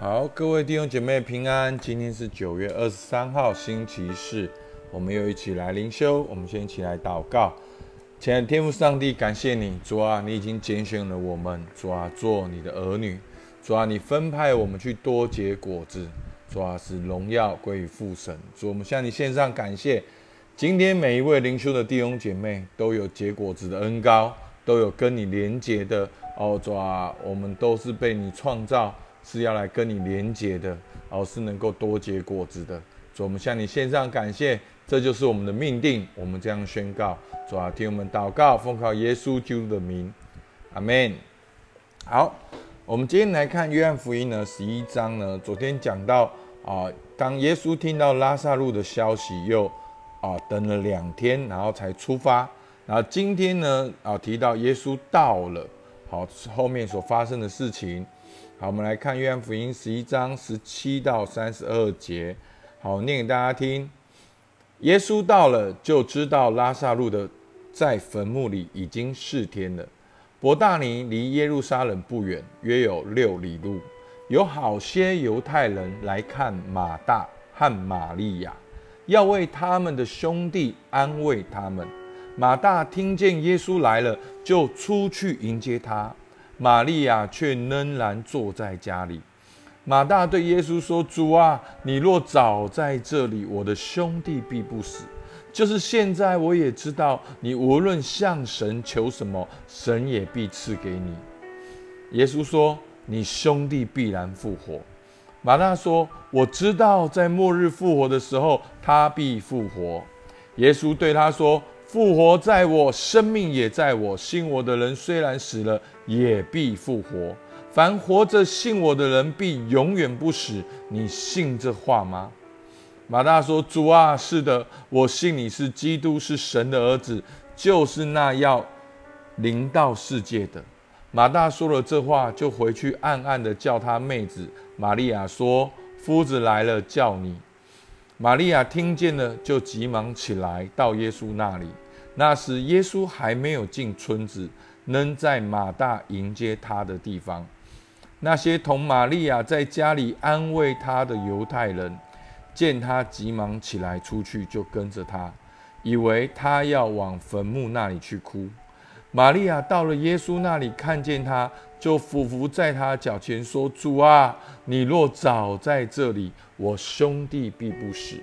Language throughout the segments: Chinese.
好，各位弟兄姐妹平安。今天是九月二十三号，星期四，我们又一起来灵修。我们先一起来祷告。亲爱的天父上帝，感谢你，主啊，你已经拣选了我们，主啊，做你的儿女，主啊，你分派我们去多结果子，主啊，使荣耀归于父神。主，我们向你献上感谢。今天每一位灵修的弟兄姐妹都有结果子的恩高，都有跟你连结的哦，主啊，我们都是被你创造，是要来跟你连结的，哦，是能够多结果子的。主，我们向你献上感谢，这就是我们的命定。我们这样宣告，主啊，听我们祷告，奉靠耶稣基督的名，阿门。好，我们今天来看约翰福音呢，十一章呢，昨天讲到啊，当耶稣听到拉萨路的消息，又啊，等了两天，然后才出发。然后今天呢，啊，提到耶稣到了，好，后面所发生的事情。好，我们来看约翰福音十一章十七到三十二节。好，念给大家听。耶稣到了，就知道拉萨路的在坟墓里已经四天了。伯大尼离耶路撒冷不远，约有六里路。有好些犹太人来看马大和玛利亚。要为他们的兄弟安慰他们。马大听见耶稣来了，就出去迎接他。玛利亚却仍然坐在家里。马大对耶稣说：“主啊，你若早在这里，我的兄弟必不死。就是现在，我也知道，你无论向神求什么，神也必赐给你。”耶稣说：“你兄弟必然复活。”马大说：“我知道，在末日复活的时候，他必复活。”耶稣对他说：“复活在我，生命也在我。信我的人虽然死了，也必复活。凡活着信我的人，必永远不死。你信这话吗？”马大说：“主啊，是的，我信你是基督，是神的儿子，就是那要临到世界的。”马大说了这话，就回去暗暗的叫他妹子玛利亚说：“夫子来了，叫你。”玛利亚听见了，就急忙起来到耶稣那里。那时耶稣还没有进村子，仍在马大迎接他的地方。那些同玛利亚在家里安慰他的犹太人，见他急忙起来出去，就跟着他，以为他要往坟墓那里去哭。玛利亚到了耶稣那里，看见他，就俯伏在他脚前说：“主啊，你若早在这里，我兄弟必不死。”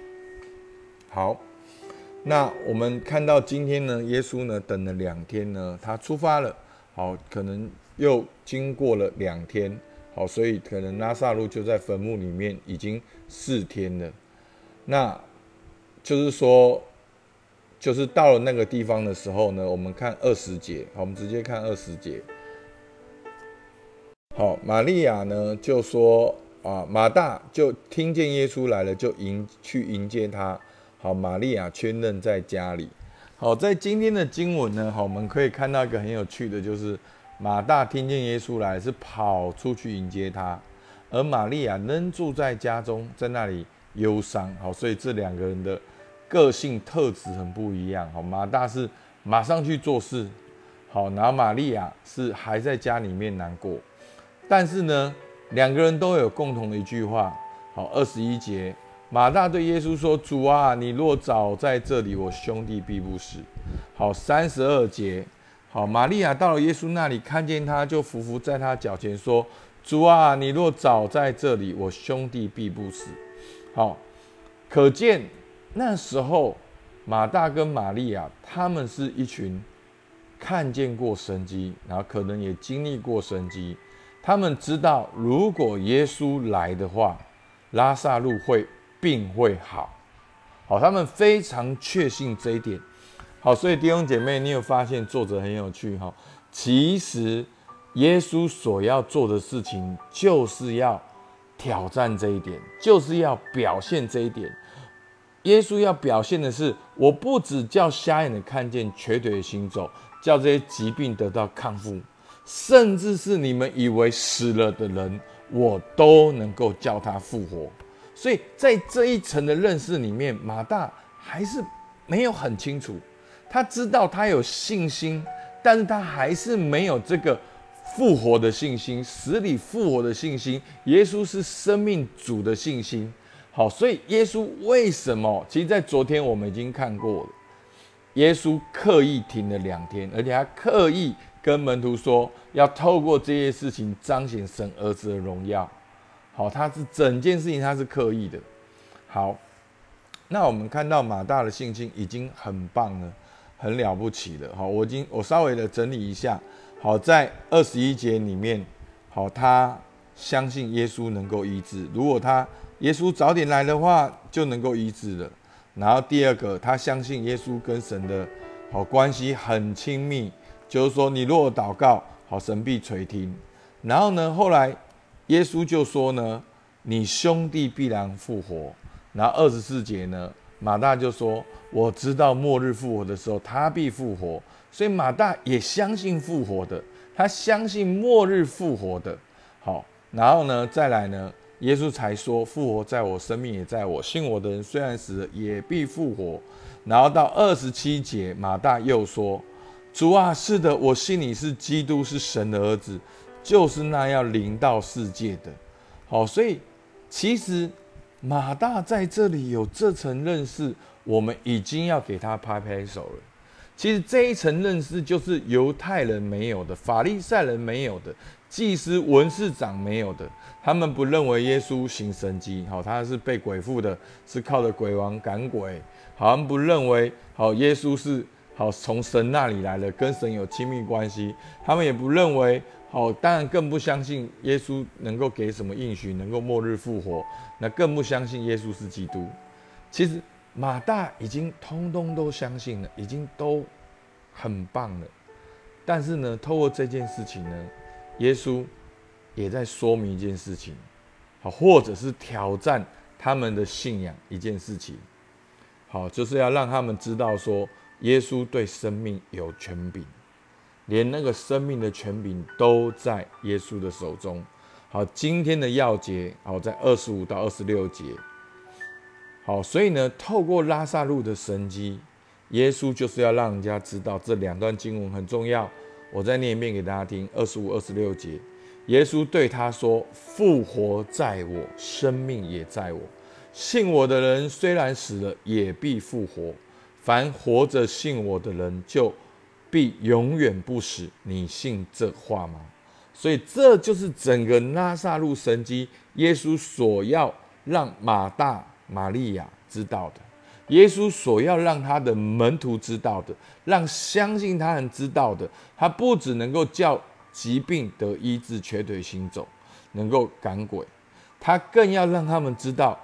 好，那我们看到今天呢，耶稣呢等了两天呢，他出发了。好，可能又经过了两天，好，所以可能拉萨路就在坟墓里面已经四天了。那就是说。就是到了那个地方的时候呢，我们看二十节，好，我们直接看二十节。好，玛利亚呢就说啊，马大就听见耶稣来了，就迎去迎接他。好，玛利亚确认在家里。好，在今天的经文呢，好，我们可以看到一个很有趣的，就是马大听见耶稣来是跑出去迎接他，而玛利亚仍住在家中，在那里忧伤。好，所以这两个人的。个性特质很不一样，好，马大是马上去做事，好，然后玛利亚是还在家里面难过，但是呢，两个人都有共同的一句话，好，二十一节，马大对耶稣说：“主啊，你若早在这里，我兄弟必不死。”好，三十二节，好，玛利亚到了耶稣那里，看见他就伏伏在他脚前说：“主啊，你若早在这里，我兄弟必不死。”好，可见。那时候，马大跟玛利亚他们是一群看见过神迹，然后可能也经历过神迹。他们知道，如果耶稣来的话，拉萨路会病会好。好，他们非常确信这一点。好，所以弟兄姐妹，你有发现作者很有趣哈？其实耶稣所要做的事情，就是要挑战这一点，就是要表现这一点。耶稣要表现的是，我不只叫瞎眼的看见，瘸腿的行走，叫这些疾病得到康复，甚至是你们以为死了的人，我都能够叫他复活。所以在这一层的认识里面，马大还是没有很清楚。他知道他有信心，但是他还是没有这个复活的信心，死里复活的信心。耶稣是生命主的信心。好，所以耶稣为什么？其实，在昨天我们已经看过了，耶稣刻意停了两天，而且他刻意跟门徒说，要透过这些事情彰显神儿子的荣耀。好，他是整件事情他是刻意的。好，那我们看到马大的信心已经很棒了，很了不起了。好，我已经我稍微的整理一下。好，在二十一节里面，好，他相信耶稣能够医治。如果他耶稣早点来的话，就能够医治了。然后第二个，他相信耶稣跟神的好关系很亲密，就是说，你若祷告，好，神必垂听。然后呢，后来耶稣就说呢，你兄弟必然复活。然后二十四节呢，马大就说，我知道末日复活的时候，他必复活。所以马大也相信复活的，他相信末日复活的。好，然后呢，再来呢？耶稣才说：“复活在我，生命也在我。信我的人虽然死了，也必复活。”然后到二十七节，马大又说：“主啊，是的，我信你是基督，是神的儿子，就是那要临到世界的。”好，所以其实马大在这里有这层认识，我们已经要给他拍拍手了。其实这一层认识就是犹太人没有的，法利赛人没有的，祭司文士长没有的。他们不认为耶稣行神迹，好，他是被鬼附的，是靠着鬼王赶鬼。好像不认为，好，耶稣是好从神那里来的，跟神有亲密关系。他们也不认为，好，当然更不相信耶稣能够给什么应许，能够末日复活。那更不相信耶稣是基督。其实。马大已经通通都相信了，已经都很棒了。但是呢，透过这件事情呢，耶稣也在说明一件事情，好，或者是挑战他们的信仰一件事情。好，就是要让他们知道说，耶稣对生命有权柄，连那个生命的权柄都在耶稣的手中。好，今天的要节，好，在二十五到二十六节。好，所以呢，透过拉萨路的神迹，耶稣就是要让人家知道这两段经文很重要。我再念一遍给大家听：二十五、二十六节，耶稣对他说：“复活在我，生命也在我。信我的人虽然死了，也必复活；凡活着信我的人，就必永远不死。你信这话吗？”所以这就是整个拉萨路神迹，耶稣所要让马大。玛利亚知道的，耶稣所要让他的门徒知道的，让相信他人知道的，他不只能够叫疾病得医治、瘸腿行走，能够赶鬼，他更要让他们知道，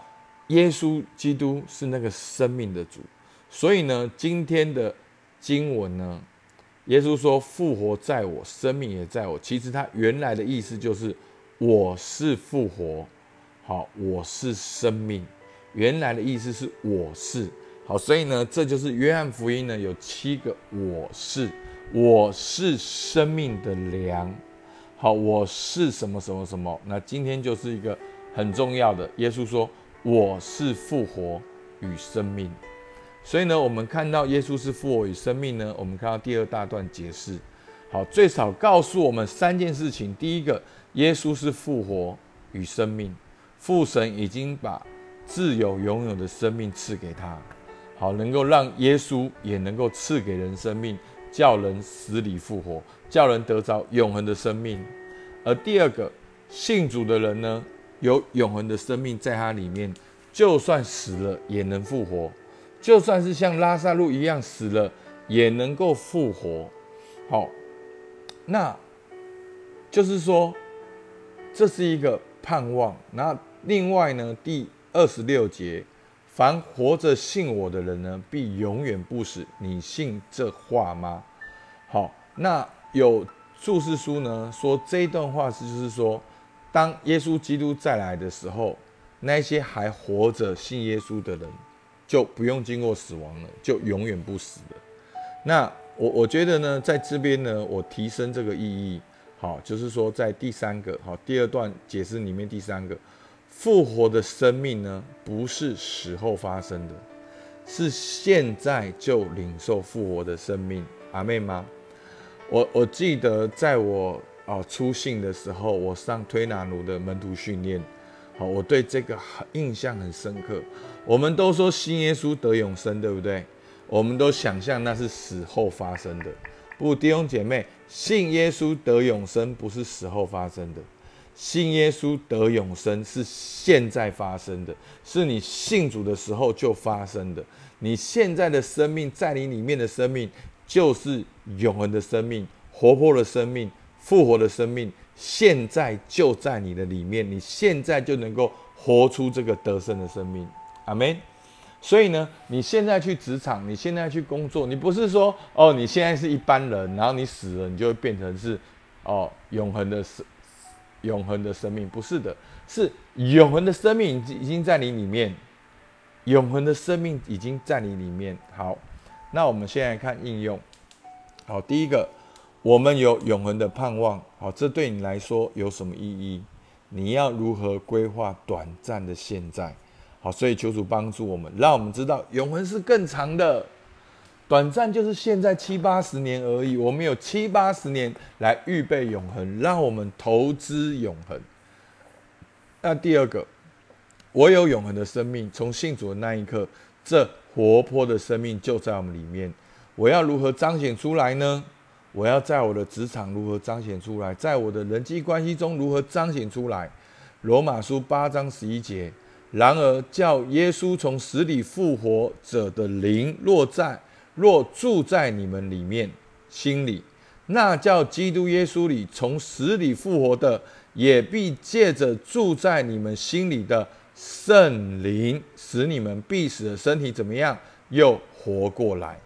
耶稣基督是那个生命的主。所以呢，今天的经文呢，耶稣说：“复活在我，生命也在我。”其实他原来的意思就是：“我是复活，好，我是生命。”原来的意思是我是好，所以呢，这就是约翰福音呢有七个我是，我是生命的粮，好，我是什么什么什么。那今天就是一个很重要的，耶稣说我是复活与生命，所以呢，我们看到耶稣是复活与生命呢，我们看到第二大段解释，好，最少告诉我们三件事情。第一个，耶稣是复活与生命，父神已经把。自有拥有的生命赐给他，好能够让耶稣也能够赐给人生命，叫人死里复活，叫人得着永恒的生命。而第二个信主的人呢，有永恒的生命在他里面，就算死了也能复活，就算是像拉萨路一样死了也能够复活。好，那就是说这是一个盼望。那另外呢，第二十六节，凡活着信我的人呢，必永远不死。你信这话吗？好，那有注释书呢说这一段话是就是说，当耶稣基督再来的时候，那些还活着信耶稣的人就不用经过死亡了，就永远不死的。那我我觉得呢，在这边呢，我提升这个意义，好，就是说在第三个好第二段解释里面第三个。复活的生命呢，不是死后发生的，是现在就领受复活的生命。阿妹吗？我我记得在我啊出信的时候，我上推拿奴的门徒训练，好，我对这个印象很深刻。我们都说信耶稣得永生，对不对？我们都想象那是死后发生的。不，弟兄姐妹，信耶稣得永生不是死后发生的，信耶稣得永生是现在发生的，是你信主的时候就发生的。你现在的生命在你里面的生命，就是永恒的生命，活泼的生命，复活的生命，现在就在你的里面，你现在就能够活出这个得胜的生命。阿门。所以呢，你现在去职场，你现在去工作，你不是说哦，你现在是一般人，然后你死了，你就会变成是哦永恒的生永恒的生命，不是的，是永恒的生命已经已经在你里面，永恒的生命已经在你里面。好，那我们现在看应用。好，第一个，我们有永恒的盼望。好，这对你来说有什么意义？你要如何规划短暂的现在？好，所以求主帮助我们，让我们知道永恒是更长的，短暂就是现在七八十年而已。我们有七八十年来预备永恒，让我们投资永恒。那第二个，我有永恒的生命，从信主的那一刻，这活泼的生命就在我们里面。我要如何彰显出来呢？我要在我的职场如何彰显出来？在我的人际关系中如何彰显出来？罗马书八章十一节。然而，叫耶稣从死里复活者的灵落在若住在你们里面心里，那叫基督耶稣里从死里复活的，也必借着住在你们心里的圣灵，使你们必死的身体怎么样，又活过来。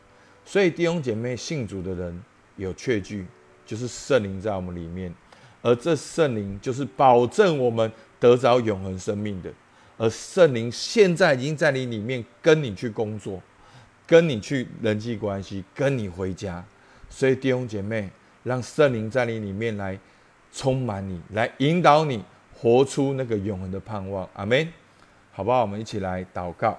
所以弟兄姐妹信主的人有确据，就是圣灵在我们里面，而这圣灵就是保证我们得着永恒生命的。而圣灵现在已经在你里面，跟你去工作，跟你去人际关系，跟你回家。所以弟兄姐妹，让圣灵在你里面来充满你，来引导你活出那个永恒的盼望。阿门，好不好？我们一起来祷告。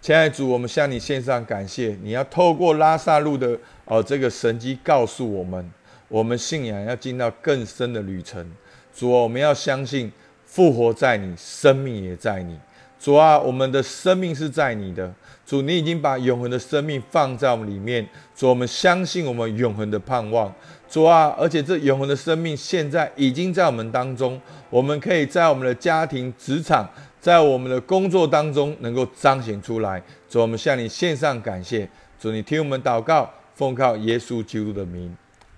亲爱的主，我们向你献上感谢。你要透过拉萨路的哦这个神迹，告诉我们，我们信仰要进到更深的旅程。主啊，我们要相信。复活在你，生命也在你。主啊，我们的生命是在你的。主，你已经把永恒的生命放在我们里面。主，我们相信我们永恒的盼望。主啊，而且这永恒的生命现在已经在我们当中。我们可以在我们的家庭、职场，在我们的工作当中能够彰显出来。主，我们向你献上感谢。主，你听我们祷告，奉靠耶稣基督的名，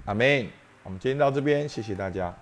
阿门。我们今天到这边，谢谢大家。